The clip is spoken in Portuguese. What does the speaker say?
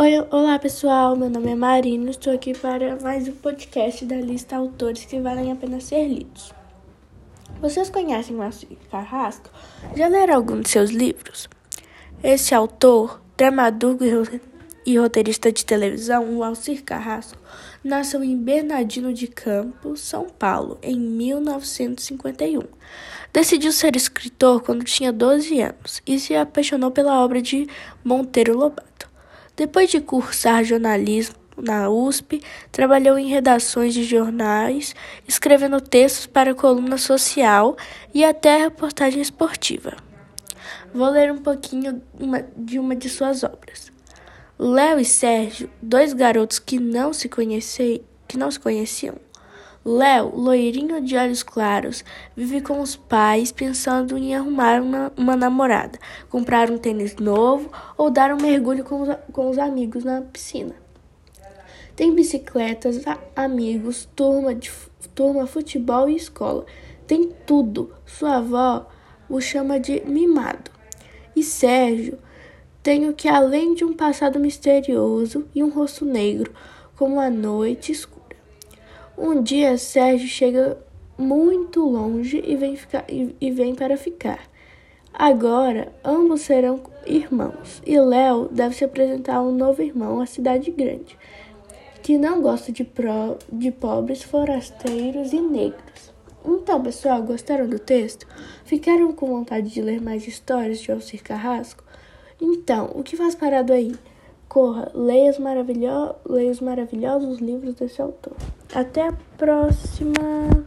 Oi, olá pessoal, meu nome é Marina, estou aqui para mais um podcast da lista Autores que valem a pena ser lidos. Vocês conhecem Márcio Carrasco? Já leram algum de seus livros? Esse autor, dramaturgo e roteirista de televisão, o Alcir Carrasco, nasceu em Bernardino de Campos, São Paulo, em 1951. Decidiu ser escritor quando tinha 12 anos e se apaixonou pela obra de Monteiro Lobato. Depois de cursar jornalismo na USP, trabalhou em redações de jornais, escrevendo textos para coluna social e até reportagem esportiva. Vou ler um pouquinho de uma de suas obras. Léo e Sérgio, dois garotos que não se, conheci, que não se conheciam, Léo, loirinho de olhos claros, vive com os pais pensando em arrumar uma, uma namorada, comprar um tênis novo ou dar um mergulho com os, com os amigos na piscina. Tem bicicletas, amigos, turma, de, turma, futebol e escola. Tem tudo. Sua avó o chama de mimado. E Sérgio tem o que, além de um passado misterioso e um rosto negro, como a noite escura. Um dia Sérgio chega muito longe e vem, ficar, e, e vem para ficar. Agora, ambos serão irmãos, e Léo deve se apresentar a um novo irmão à cidade grande, que não gosta de, pro, de pobres, forasteiros e negros. Então, pessoal, gostaram do texto? Ficaram com vontade de ler mais histórias de Alcir Carrasco? Então, o que faz parado aí? Corra, leia os, maravilho leia os maravilhosos livros desse autor. Até a próxima!